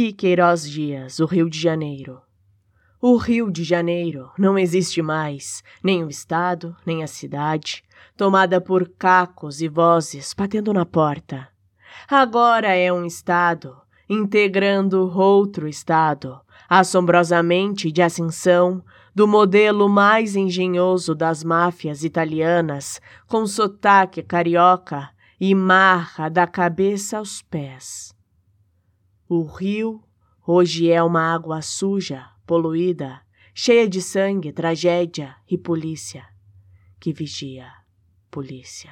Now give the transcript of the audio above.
E Queiroz Dias, o Rio de Janeiro. O Rio de Janeiro não existe mais, nem o estado, nem a cidade, tomada por cacos e vozes batendo na porta. Agora é um estado, integrando outro estado, assombrosamente de ascensão, do modelo mais engenhoso das máfias italianas, com sotaque carioca e marra da cabeça aos pés. O rio hoje é uma água suja, poluída, cheia de sangue, tragédia e polícia. Que vigia, polícia.